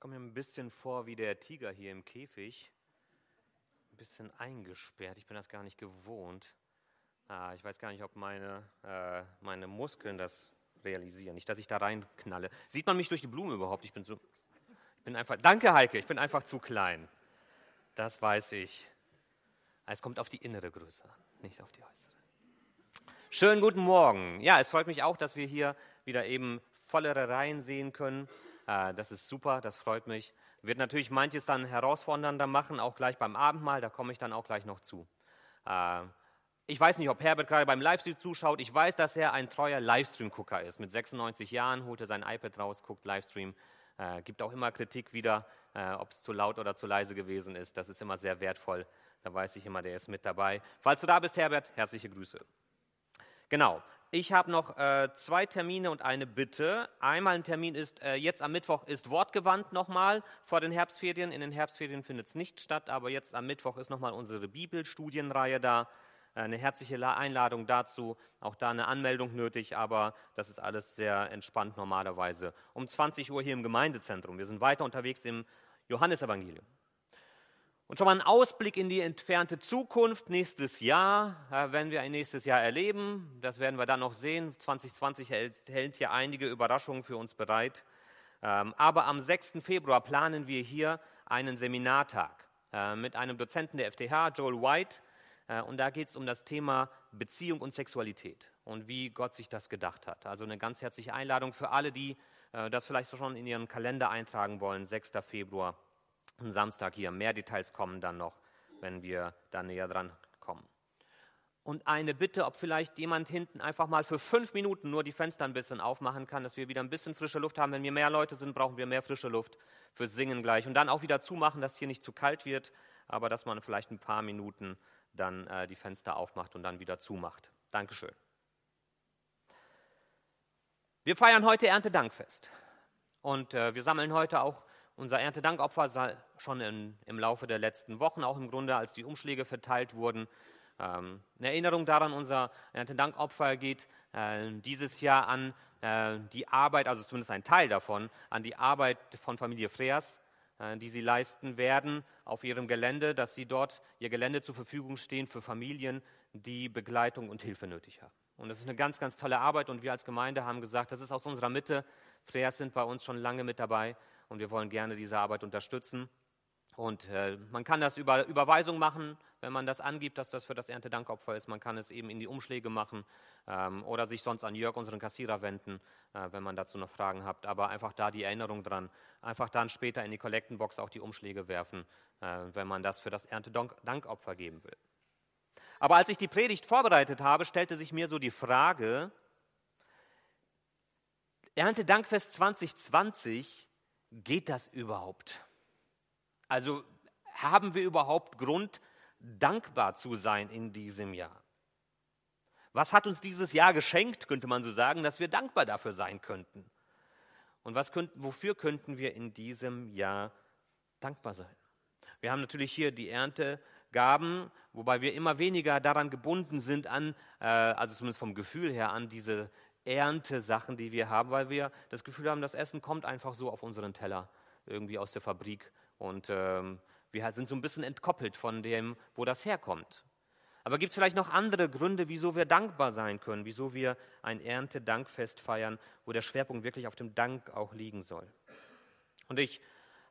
Komme mir ein bisschen vor wie der Tiger hier im Käfig. Ein bisschen eingesperrt. Ich bin das gar nicht gewohnt. Ah, ich weiß gar nicht, ob meine, äh, meine Muskeln das realisieren. Nicht, dass ich da reinknalle. Sieht man mich durch die Blume überhaupt? Ich bin so. Ich bin einfach. Danke, Heike. Ich bin einfach zu klein. Das weiß ich. Es kommt auf die innere Größe an, nicht auf die äußere. Schönen guten Morgen. Ja, es freut mich auch, dass wir hier wieder eben vollere Reihen sehen können. Äh, das ist super, das freut mich. Wird natürlich manches dann herausfordernder machen, auch gleich beim Abendmahl, da komme ich dann auch gleich noch zu. Äh, ich weiß nicht, ob Herbert gerade beim Livestream zuschaut. Ich weiß, dass er ein treuer Livestream-Gucker ist. Mit 96 Jahren holt er sein iPad raus, guckt Livestream, äh, gibt auch immer Kritik wieder, ob es zu laut oder zu leise gewesen ist. Das ist immer sehr wertvoll. Da weiß ich immer, der ist mit dabei. Falls du da bist, Herbert, herzliche Grüße. Genau, ich habe noch äh, zwei Termine und eine Bitte. Einmal ein Termin ist, äh, jetzt am Mittwoch ist Wortgewandt nochmal vor den Herbstferien. In den Herbstferien findet es nicht statt, aber jetzt am Mittwoch ist nochmal unsere Bibelstudienreihe da. Äh, eine herzliche Einladung dazu, auch da eine Anmeldung nötig, aber das ist alles sehr entspannt normalerweise. Um 20 Uhr hier im Gemeindezentrum. Wir sind weiter unterwegs im Johannesevangelium. Und schon mal ein Ausblick in die entfernte Zukunft, nächstes Jahr, äh, werden wir ein nächstes Jahr erleben. Das werden wir dann noch sehen. 2020 hält, hier einige Überraschungen für uns bereit. Ähm, aber am 6. Februar planen wir hier einen Seminartag äh, mit einem Dozenten der FTH, Joel White. Äh, und da geht es um das Thema Beziehung und Sexualität und wie Gott sich das gedacht hat. Also eine ganz herzliche Einladung für alle, die das vielleicht schon in ihren Kalender eintragen wollen. 6. Februar am Samstag hier. Mehr Details kommen dann noch, wenn wir da näher dran kommen. Und eine Bitte, ob vielleicht jemand hinten einfach mal für fünf Minuten nur die Fenster ein bisschen aufmachen kann, dass wir wieder ein bisschen frische Luft haben. Wenn wir mehr Leute sind, brauchen wir mehr frische Luft fürs Singen gleich. Und dann auch wieder zumachen, dass hier nicht zu kalt wird, aber dass man vielleicht ein paar Minuten dann äh, die Fenster aufmacht und dann wieder zumacht. Dankeschön. Wir feiern heute Erntedankfest. Und äh, wir sammeln heute auch unser Erntedankopfer schon in, im Laufe der letzten Wochen, auch im Grunde, als die Umschläge verteilt wurden. Ähm, eine Erinnerung daran, unser Erntedankopfer geht äh, dieses Jahr an äh, die Arbeit, also zumindest ein Teil davon, an die Arbeit von Familie Freers, äh, die sie leisten werden auf ihrem Gelände, dass sie dort ihr Gelände zur Verfügung stehen für Familien, die Begleitung und Hilfe nötig haben. Und das ist eine ganz, ganz tolle Arbeit und wir als Gemeinde haben gesagt, das ist aus unserer Mitte. Freers sind bei uns schon lange mit dabei und wir wollen gerne diese Arbeit unterstützen. Und äh, man kann das über Überweisung machen, wenn man das angibt, dass das für das Erntedankopfer ist. Man kann es eben in die Umschläge machen ähm, oder sich sonst an Jörg, unseren Kassierer, wenden, äh, wenn man dazu noch Fragen hat. Aber einfach da die Erinnerung dran. Einfach dann später in die Kollektenbox auch die Umschläge werfen, äh, wenn man das für das Erntedankopfer geben will. Aber als ich die Predigt vorbereitet habe, stellte sich mir so die Frage, Erntedankfest 2020 geht das überhaupt? Also haben wir überhaupt Grund, dankbar zu sein in diesem Jahr? Was hat uns dieses Jahr geschenkt, könnte man so sagen, dass wir dankbar dafür sein könnten? Und was könnten, wofür könnten wir in diesem Jahr dankbar sein? Wir haben natürlich hier die Erntegaben, wobei wir immer weniger daran gebunden sind an, äh, also zumindest vom Gefühl her, an diese Erntesachen, die wir haben, weil wir das Gefühl haben, das Essen kommt einfach so auf unseren Teller, irgendwie aus der Fabrik. Und ähm, wir sind so ein bisschen entkoppelt von dem, wo das herkommt. Aber gibt es vielleicht noch andere Gründe, wieso wir dankbar sein können, wieso wir ein Erntedankfest feiern, wo der Schwerpunkt wirklich auf dem Dank auch liegen soll? Und ich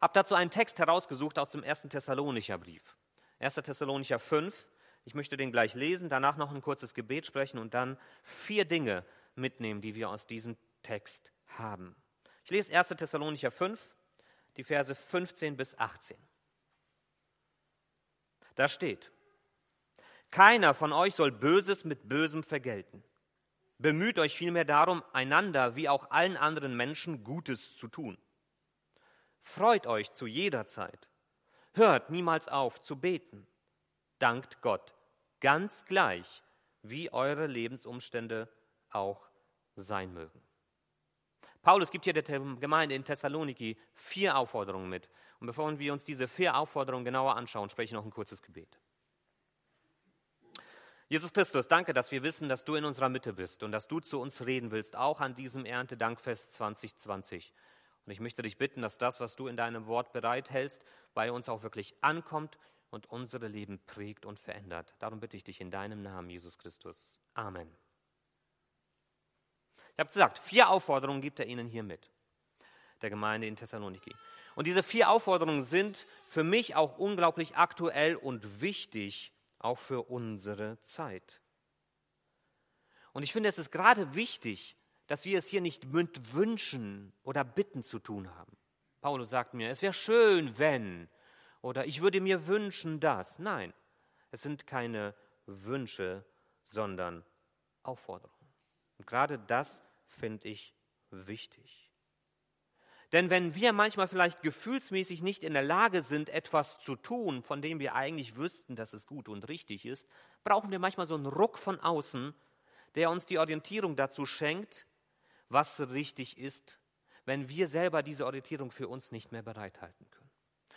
habe dazu einen Text herausgesucht aus dem 1. Thessalonicher Brief. 1. Thessalonicher 5. Ich möchte den gleich lesen, danach noch ein kurzes Gebet sprechen und dann vier Dinge mitnehmen, die wir aus diesem Text haben. Ich lese 1. Thessalonicher 5, die Verse 15 bis 18. Da steht, keiner von euch soll Böses mit Bösem vergelten. Bemüht euch vielmehr darum, einander wie auch allen anderen Menschen Gutes zu tun. Freut euch zu jeder Zeit. Hört niemals auf zu beten. Dankt Gott, ganz gleich, wie eure Lebensumstände auch sein mögen. Paulus gibt hier der Gemeinde in Thessaloniki vier Aufforderungen mit. Und bevor wir uns diese vier Aufforderungen genauer anschauen, spreche ich noch ein kurzes Gebet. Jesus Christus, danke, dass wir wissen, dass du in unserer Mitte bist und dass du zu uns reden willst, auch an diesem Erntedankfest 2020. Und ich möchte dich bitten, dass das, was du in deinem Wort bereithältst, bei uns auch wirklich ankommt und unsere Leben prägt und verändert. Darum bitte ich dich in deinem Namen, Jesus Christus. Amen. Ich habe gesagt, vier Aufforderungen gibt er ihnen hier mit, der Gemeinde in Thessaloniki. Und diese vier Aufforderungen sind für mich auch unglaublich aktuell und wichtig, auch für unsere Zeit. Und ich finde, es ist gerade wichtig, dass wir es hier nicht mit Wünschen oder Bitten zu tun haben. Paulus sagt mir, es wäre schön, wenn, oder ich würde mir wünschen, dass. Nein, es sind keine Wünsche, sondern Aufforderungen. Und gerade das finde ich wichtig. Denn wenn wir manchmal vielleicht gefühlsmäßig nicht in der Lage sind, etwas zu tun, von dem wir eigentlich wüssten, dass es gut und richtig ist, brauchen wir manchmal so einen Ruck von außen, der uns die Orientierung dazu schenkt, was richtig ist, wenn wir selber diese Orientierung für uns nicht mehr bereithalten können.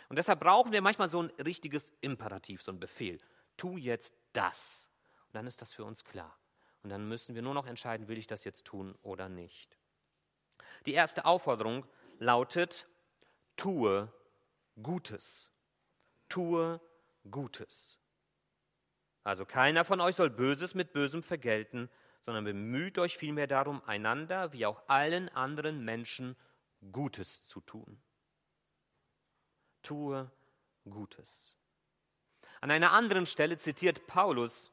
Und deshalb brauchen wir manchmal so ein richtiges Imperativ, so ein Befehl. Tu jetzt das. Und dann ist das für uns klar. Und dann müssen wir nur noch entscheiden, will ich das jetzt tun oder nicht. Die erste Aufforderung lautet, tue Gutes. Tue Gutes. Also keiner von euch soll Böses mit Bösem vergelten, sondern bemüht euch vielmehr darum, einander wie auch allen anderen Menschen Gutes zu tun. Tue Gutes. An einer anderen Stelle zitiert Paulus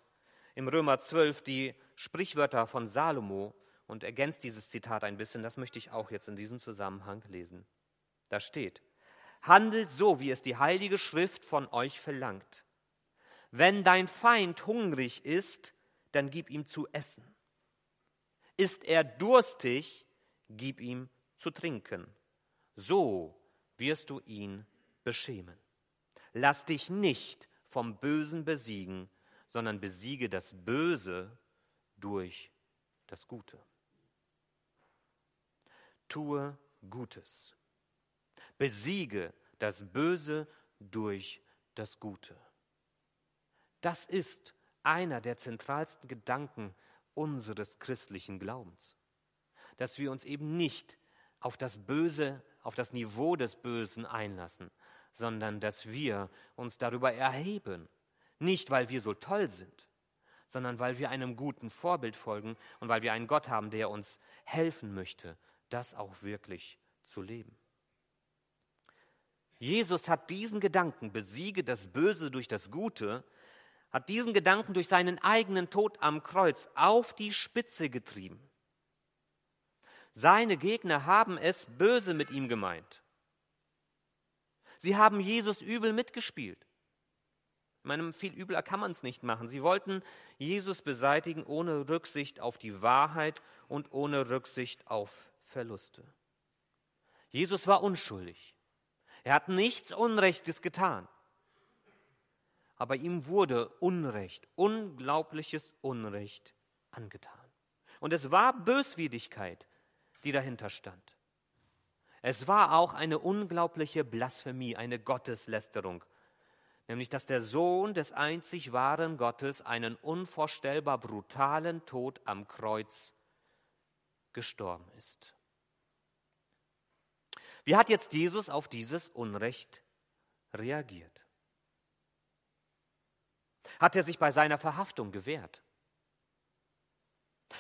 im Römer 12 die Sprichwörter von Salomo und ergänzt dieses Zitat ein bisschen. Das möchte ich auch jetzt in diesem Zusammenhang lesen. Da steht, handelt so, wie es die heilige Schrift von euch verlangt. Wenn dein Feind hungrig ist, dann gib ihm zu essen. Ist er durstig, gib ihm zu trinken. So wirst du ihn beschämen. Lass dich nicht vom Bösen besiegen, sondern besiege das Böse durch das Gute. Tue Gutes. Besiege das Böse durch das Gute. Das ist einer der zentralsten Gedanken unseres christlichen Glaubens. Dass wir uns eben nicht auf das Böse, auf das Niveau des Bösen einlassen, sondern dass wir uns darüber erheben. Nicht, weil wir so toll sind, sondern weil wir einem guten Vorbild folgen und weil wir einen Gott haben, der uns helfen möchte, das auch wirklich zu leben. Jesus hat diesen Gedanken, besiege das Böse durch das Gute, hat diesen Gedanken durch seinen eigenen Tod am Kreuz auf die Spitze getrieben. Seine Gegner haben es böse mit ihm gemeint. Sie haben Jesus übel mitgespielt. Ich meine, viel übler kann man es nicht machen. Sie wollten Jesus beseitigen ohne Rücksicht auf die Wahrheit und ohne Rücksicht auf Verluste. Jesus war unschuldig. Er hat nichts Unrechtes getan. Aber ihm wurde Unrecht, unglaubliches Unrecht angetan. Und es war Böswilligkeit, die dahinter stand. Es war auch eine unglaubliche Blasphemie, eine Gotteslästerung, nämlich dass der Sohn des einzig wahren Gottes einen unvorstellbar brutalen Tod am Kreuz gestorben ist. Wie hat jetzt Jesus auf dieses Unrecht reagiert? Hat er sich bei seiner Verhaftung gewehrt?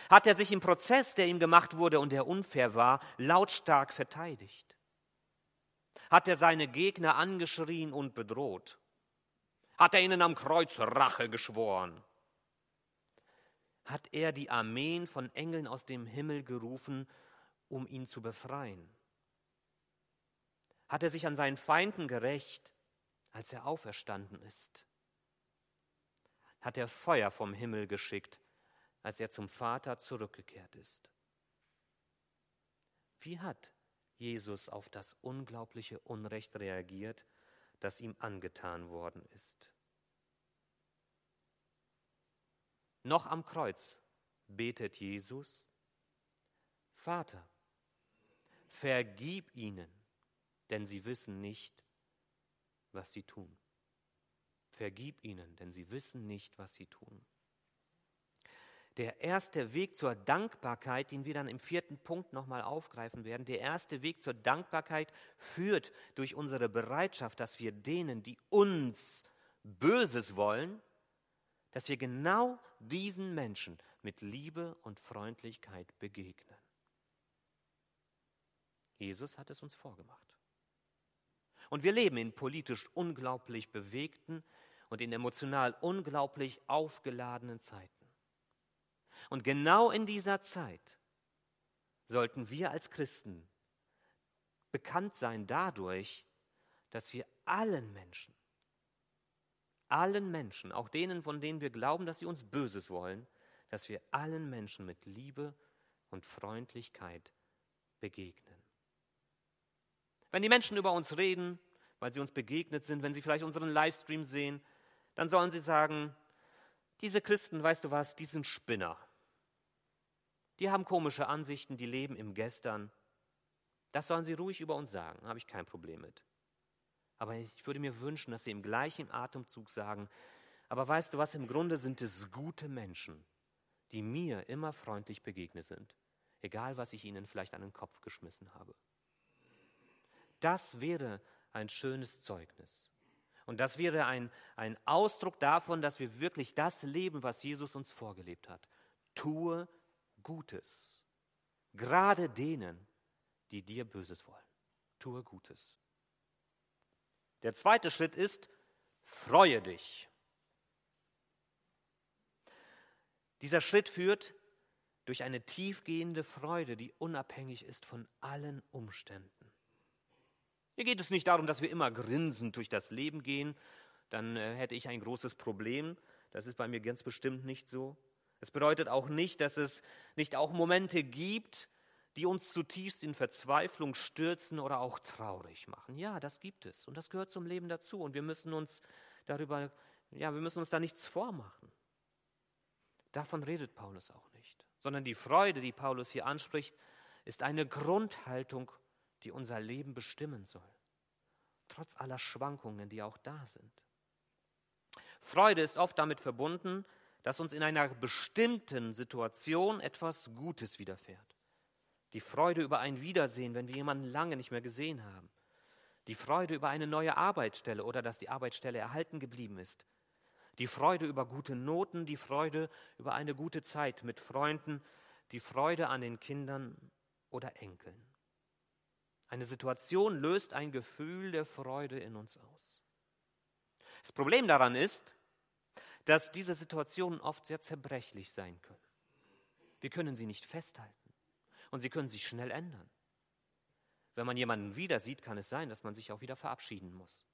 Hat er sich im Prozess, der ihm gemacht wurde und der unfair war, lautstark verteidigt? Hat er seine Gegner angeschrien und bedroht? Hat er ihnen am Kreuz Rache geschworen? Hat er die Armeen von Engeln aus dem Himmel gerufen, um ihn zu befreien? Hat er sich an seinen Feinden gerecht, als er auferstanden ist? Hat er Feuer vom Himmel geschickt, als er zum Vater zurückgekehrt ist? Wie hat Jesus auf das unglaubliche Unrecht reagiert, das ihm angetan worden ist. Noch am Kreuz betet Jesus, Vater, vergib ihnen, denn sie wissen nicht, was sie tun. Vergib ihnen, denn sie wissen nicht, was sie tun. Der erste Weg zur Dankbarkeit, den wir dann im vierten Punkt nochmal aufgreifen werden, der erste Weg zur Dankbarkeit führt durch unsere Bereitschaft, dass wir denen, die uns Böses wollen, dass wir genau diesen Menschen mit Liebe und Freundlichkeit begegnen. Jesus hat es uns vorgemacht. Und wir leben in politisch unglaublich bewegten und in emotional unglaublich aufgeladenen Zeiten. Und genau in dieser Zeit sollten wir als Christen bekannt sein dadurch, dass wir allen Menschen, allen Menschen, auch denen, von denen wir glauben, dass sie uns Böses wollen, dass wir allen Menschen mit Liebe und Freundlichkeit begegnen. Wenn die Menschen über uns reden, weil sie uns begegnet sind, wenn sie vielleicht unseren Livestream sehen, dann sollen sie sagen, diese Christen, weißt du was, die sind Spinner. Die haben komische Ansichten, die leben im Gestern. Das sollen sie ruhig über uns sagen, habe ich kein Problem mit. Aber ich würde mir wünschen, dass sie im gleichen Atemzug sagen, aber weißt du was, im Grunde sind es gute Menschen, die mir immer freundlich begegnet sind, egal was ich ihnen vielleicht an den Kopf geschmissen habe. Das wäre ein schönes Zeugnis. Und das wäre ein, ein Ausdruck davon, dass wir wirklich das leben, was Jesus uns vorgelebt hat. Tue Gutes, gerade denen, die dir Böses wollen. Tue Gutes. Der zweite Schritt ist, freue dich. Dieser Schritt führt durch eine tiefgehende Freude, die unabhängig ist von allen Umständen. Hier geht es nicht darum, dass wir immer grinsend durch das Leben gehen, dann äh, hätte ich ein großes Problem. Das ist bei mir ganz bestimmt nicht so. Es bedeutet auch nicht, dass es nicht auch Momente gibt, die uns zutiefst in Verzweiflung stürzen oder auch traurig machen. Ja, das gibt es und das gehört zum Leben dazu und wir müssen uns darüber, ja, wir müssen uns da nichts vormachen. Davon redet Paulus auch nicht, sondern die Freude, die Paulus hier anspricht, ist eine Grundhaltung, die unser Leben bestimmen soll, trotz aller Schwankungen, die auch da sind. Freude ist oft damit verbunden, dass uns in einer bestimmten Situation etwas Gutes widerfährt. Die Freude über ein Wiedersehen, wenn wir jemanden lange nicht mehr gesehen haben. Die Freude über eine neue Arbeitsstelle oder dass die Arbeitsstelle erhalten geblieben ist. Die Freude über gute Noten, die Freude über eine gute Zeit mit Freunden, die Freude an den Kindern oder Enkeln. Eine Situation löst ein Gefühl der Freude in uns aus. Das Problem daran ist, dass diese Situationen oft sehr zerbrechlich sein können. Wir können sie nicht festhalten und sie können sich schnell ändern. Wenn man jemanden wieder sieht, kann es sein, dass man sich auch wieder verabschieden muss.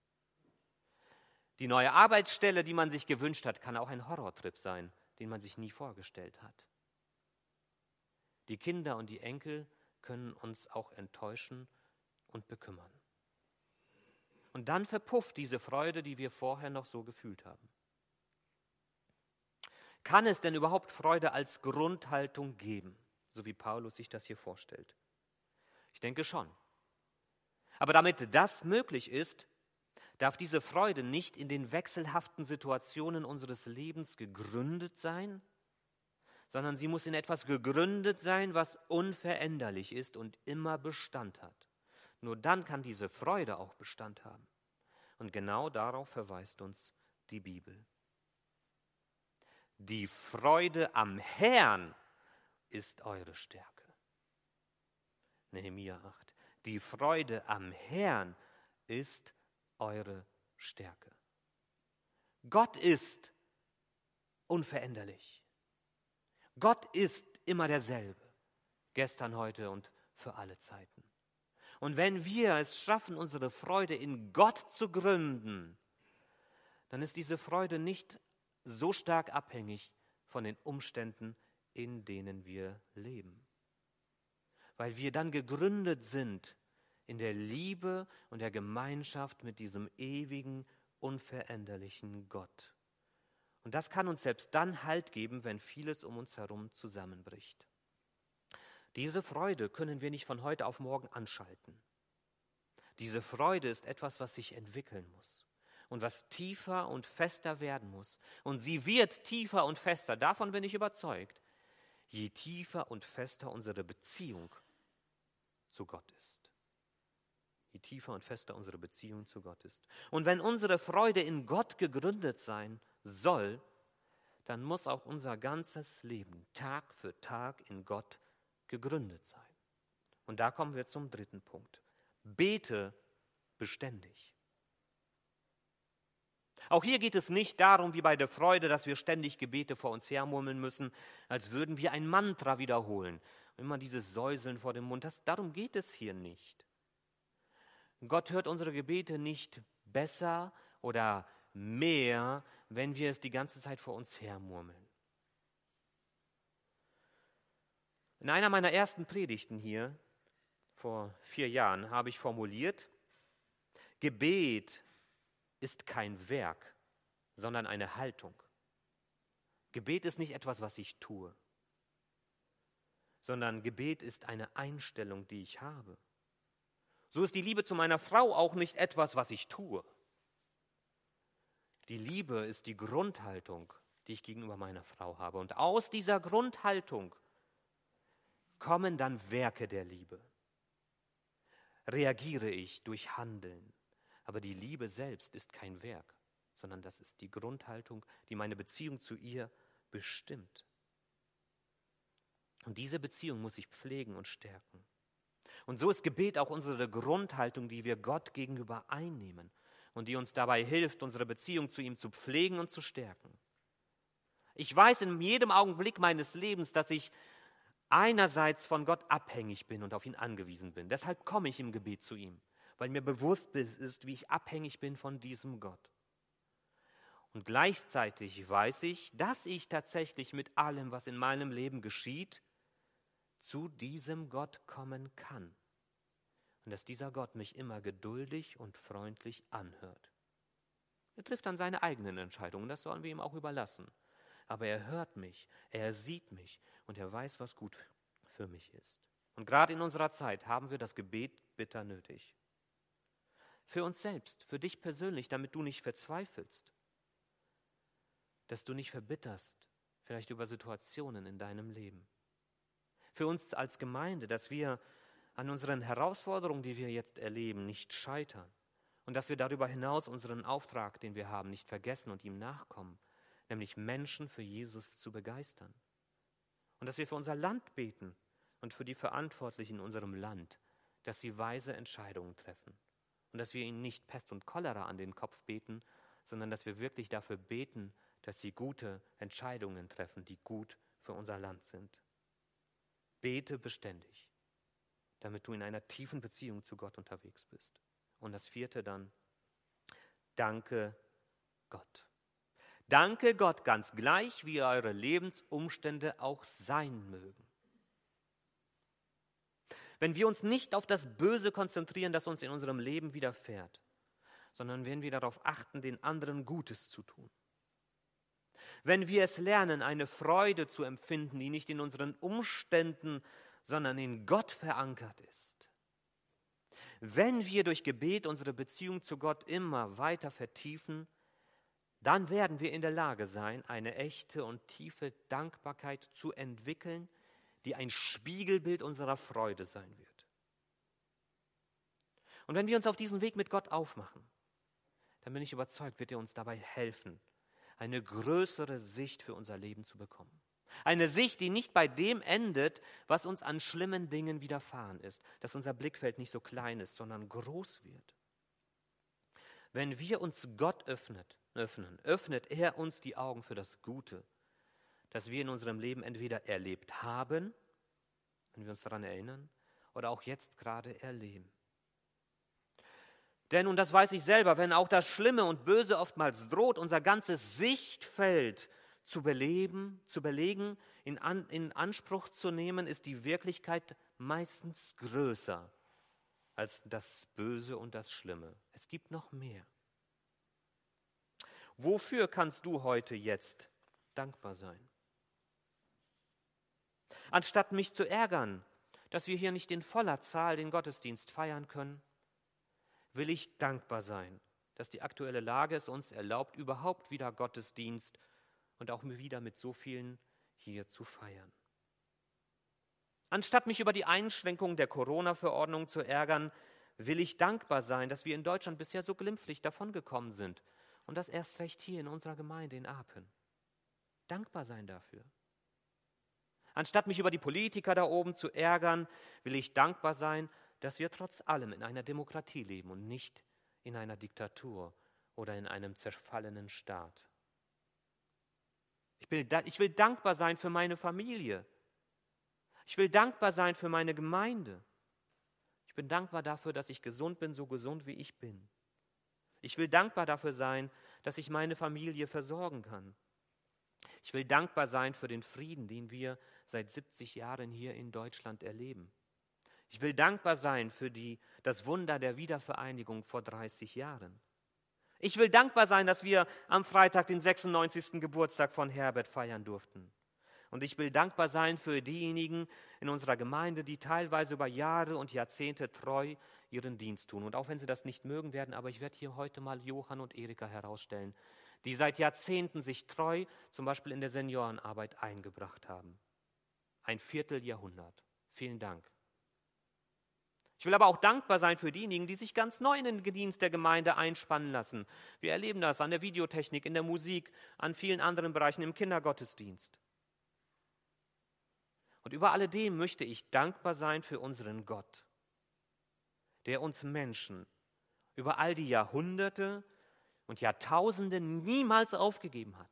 Die neue Arbeitsstelle, die man sich gewünscht hat, kann auch ein Horrortrip sein, den man sich nie vorgestellt hat. Die Kinder und die Enkel können uns auch enttäuschen und bekümmern. Und dann verpufft diese Freude, die wir vorher noch so gefühlt haben. Kann es denn überhaupt Freude als Grundhaltung geben, so wie Paulus sich das hier vorstellt? Ich denke schon. Aber damit das möglich ist, darf diese Freude nicht in den wechselhaften Situationen unseres Lebens gegründet sein, sondern sie muss in etwas gegründet sein, was unveränderlich ist und immer Bestand hat. Nur dann kann diese Freude auch Bestand haben. Und genau darauf verweist uns die Bibel. Die Freude am Herrn ist eure Stärke. Nehemiah 8. Die Freude am Herrn ist eure Stärke. Gott ist unveränderlich. Gott ist immer derselbe, gestern, heute und für alle Zeiten. Und wenn wir es schaffen, unsere Freude in Gott zu gründen, dann ist diese Freude nicht so stark abhängig von den Umständen, in denen wir leben. Weil wir dann gegründet sind in der Liebe und der Gemeinschaft mit diesem ewigen, unveränderlichen Gott. Und das kann uns selbst dann Halt geben, wenn vieles um uns herum zusammenbricht. Diese Freude können wir nicht von heute auf morgen anschalten. Diese Freude ist etwas, was sich entwickeln muss und was tiefer und fester werden muss. Und sie wird tiefer und fester, davon bin ich überzeugt, je tiefer und fester unsere Beziehung zu Gott ist. Je tiefer und fester unsere Beziehung zu Gott ist. Und wenn unsere Freude in Gott gegründet sein soll, dann muss auch unser ganzes Leben Tag für Tag in Gott gegründet sein. Und da kommen wir zum dritten Punkt. Bete beständig. Auch hier geht es nicht darum, wie bei der Freude, dass wir ständig Gebete vor uns hermurmeln müssen, als würden wir ein Mantra wiederholen. Immer dieses Säuseln vor dem Mund. Das, darum geht es hier nicht. Gott hört unsere Gebete nicht besser oder mehr, wenn wir es die ganze Zeit vor uns hermurmeln. In einer meiner ersten Predigten hier vor vier Jahren habe ich formuliert, Gebet ist kein Werk, sondern eine Haltung. Gebet ist nicht etwas, was ich tue, sondern Gebet ist eine Einstellung, die ich habe. So ist die Liebe zu meiner Frau auch nicht etwas, was ich tue. Die Liebe ist die Grundhaltung, die ich gegenüber meiner Frau habe. Und aus dieser Grundhaltung kommen dann Werke der Liebe. Reagiere ich durch Handeln, aber die Liebe selbst ist kein Werk, sondern das ist die Grundhaltung, die meine Beziehung zu ihr bestimmt. Und diese Beziehung muss ich pflegen und stärken. Und so ist Gebet auch unsere Grundhaltung, die wir Gott gegenüber einnehmen und die uns dabei hilft, unsere Beziehung zu ihm zu pflegen und zu stärken. Ich weiß in jedem Augenblick meines Lebens, dass ich einerseits von Gott abhängig bin und auf ihn angewiesen bin. Deshalb komme ich im Gebet zu ihm weil mir bewusst ist, wie ich abhängig bin von diesem Gott. Und gleichzeitig weiß ich, dass ich tatsächlich mit allem, was in meinem Leben geschieht, zu diesem Gott kommen kann. Und dass dieser Gott mich immer geduldig und freundlich anhört. Er trifft dann seine eigenen Entscheidungen, das sollen wir ihm auch überlassen. Aber er hört mich, er sieht mich und er weiß, was gut für mich ist. Und gerade in unserer Zeit haben wir das Gebet bitter nötig. Für uns selbst, für dich persönlich, damit du nicht verzweifelst. Dass du nicht verbitterst, vielleicht über Situationen in deinem Leben. Für uns als Gemeinde, dass wir an unseren Herausforderungen, die wir jetzt erleben, nicht scheitern. Und dass wir darüber hinaus unseren Auftrag, den wir haben, nicht vergessen und ihm nachkommen, nämlich Menschen für Jesus zu begeistern. Und dass wir für unser Land beten und für die Verantwortlichen in unserem Land, dass sie weise Entscheidungen treffen und dass wir ihnen nicht Pest und Cholera an den Kopf beten, sondern dass wir wirklich dafür beten, dass sie gute Entscheidungen treffen, die gut für unser Land sind. Bete beständig, damit du in einer tiefen Beziehung zu Gott unterwegs bist. Und das vierte dann, danke Gott. Danke Gott ganz gleich, wie eure Lebensumstände auch sein mögen wenn wir uns nicht auf das Böse konzentrieren, das uns in unserem Leben widerfährt, sondern wenn wir darauf achten, den anderen Gutes zu tun. Wenn wir es lernen, eine Freude zu empfinden, die nicht in unseren Umständen, sondern in Gott verankert ist. Wenn wir durch Gebet unsere Beziehung zu Gott immer weiter vertiefen, dann werden wir in der Lage sein, eine echte und tiefe Dankbarkeit zu entwickeln, die ein Spiegelbild unserer Freude sein wird. Und wenn wir uns auf diesen Weg mit Gott aufmachen, dann bin ich überzeugt, wird er uns dabei helfen, eine größere Sicht für unser Leben zu bekommen. Eine Sicht, die nicht bei dem endet, was uns an schlimmen Dingen widerfahren ist, dass unser Blickfeld nicht so klein ist, sondern groß wird. Wenn wir uns Gott öffnet, öffnen, öffnet er uns die Augen für das Gute, das wir in unserem Leben entweder erlebt haben, wenn wir uns daran erinnern, oder auch jetzt gerade erleben. Denn, und das weiß ich selber, wenn auch das Schlimme und Böse oftmals droht, unser ganzes Sichtfeld zu beleben, zu belegen, in, an, in Anspruch zu nehmen, ist die Wirklichkeit meistens größer als das Böse und das Schlimme. Es gibt noch mehr. Wofür kannst du heute jetzt dankbar sein? Anstatt mich zu ärgern, dass wir hier nicht in voller Zahl den Gottesdienst feiern können, will ich dankbar sein, dass die aktuelle Lage es uns erlaubt, überhaupt wieder Gottesdienst und auch wieder mit so vielen hier zu feiern. Anstatt mich über die Einschränkung der Corona-Verordnung zu ärgern, will ich dankbar sein, dass wir in Deutschland bisher so glimpflich davongekommen sind und das erst recht hier in unserer Gemeinde in Apen. Dankbar sein dafür. Anstatt mich über die Politiker da oben zu ärgern, will ich dankbar sein, dass wir trotz allem in einer Demokratie leben und nicht in einer Diktatur oder in einem zerfallenen Staat. Ich will, ich will dankbar sein für meine Familie. Ich will dankbar sein für meine Gemeinde. Ich bin dankbar dafür, dass ich gesund bin, so gesund wie ich bin. Ich will dankbar dafür sein, dass ich meine Familie versorgen kann. Ich will dankbar sein für den Frieden, den wir seit 70 Jahren hier in Deutschland erleben. Ich will dankbar sein für die, das Wunder der Wiedervereinigung vor 30 Jahren. Ich will dankbar sein, dass wir am Freitag den 96. Geburtstag von Herbert feiern durften. Und ich will dankbar sein für diejenigen in unserer Gemeinde, die teilweise über Jahre und Jahrzehnte treu ihren Dienst tun. Und auch wenn sie das nicht mögen werden, aber ich werde hier heute mal Johann und Erika herausstellen, die seit Jahrzehnten sich treu zum Beispiel in der Seniorenarbeit eingebracht haben. Ein Vierteljahrhundert. Vielen Dank. Ich will aber auch dankbar sein für diejenigen, die sich ganz neu in den Dienst der Gemeinde einspannen lassen. Wir erleben das an der Videotechnik, in der Musik, an vielen anderen Bereichen im Kindergottesdienst. Und über alledem möchte ich dankbar sein für unseren Gott, der uns Menschen über all die Jahrhunderte und Jahrtausende niemals aufgegeben hat.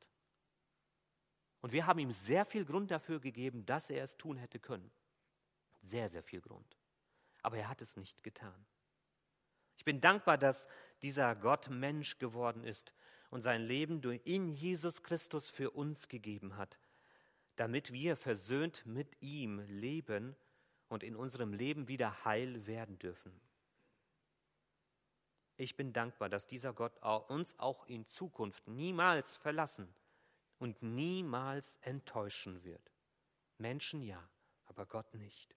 Und wir haben ihm sehr viel Grund dafür gegeben, dass er es tun hätte können. Sehr, sehr viel Grund. Aber er hat es nicht getan. Ich bin dankbar, dass dieser Gott Mensch geworden ist und sein Leben in Jesus Christus für uns gegeben hat, damit wir versöhnt mit ihm leben und in unserem Leben wieder heil werden dürfen. Ich bin dankbar, dass dieser Gott uns auch in Zukunft niemals verlassen und niemals enttäuschen wird. Menschen ja, aber Gott nicht.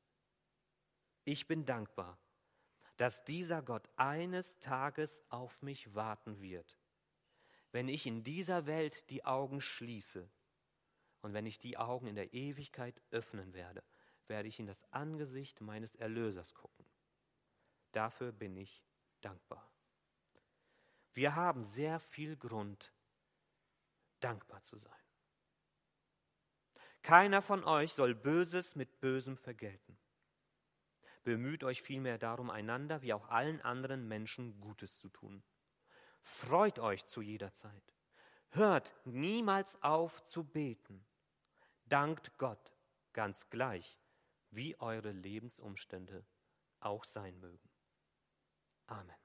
Ich bin dankbar, dass dieser Gott eines Tages auf mich warten wird, wenn ich in dieser Welt die Augen schließe und wenn ich die Augen in der Ewigkeit öffnen werde, werde ich in das Angesicht meines Erlösers gucken. Dafür bin ich dankbar. Wir haben sehr viel Grund, dankbar zu sein. Keiner von euch soll Böses mit Bösem vergelten. Bemüht euch vielmehr darum, einander wie auch allen anderen Menschen Gutes zu tun. Freut euch zu jeder Zeit. Hört niemals auf zu beten. Dankt Gott ganz gleich, wie eure Lebensumstände auch sein mögen. Amen.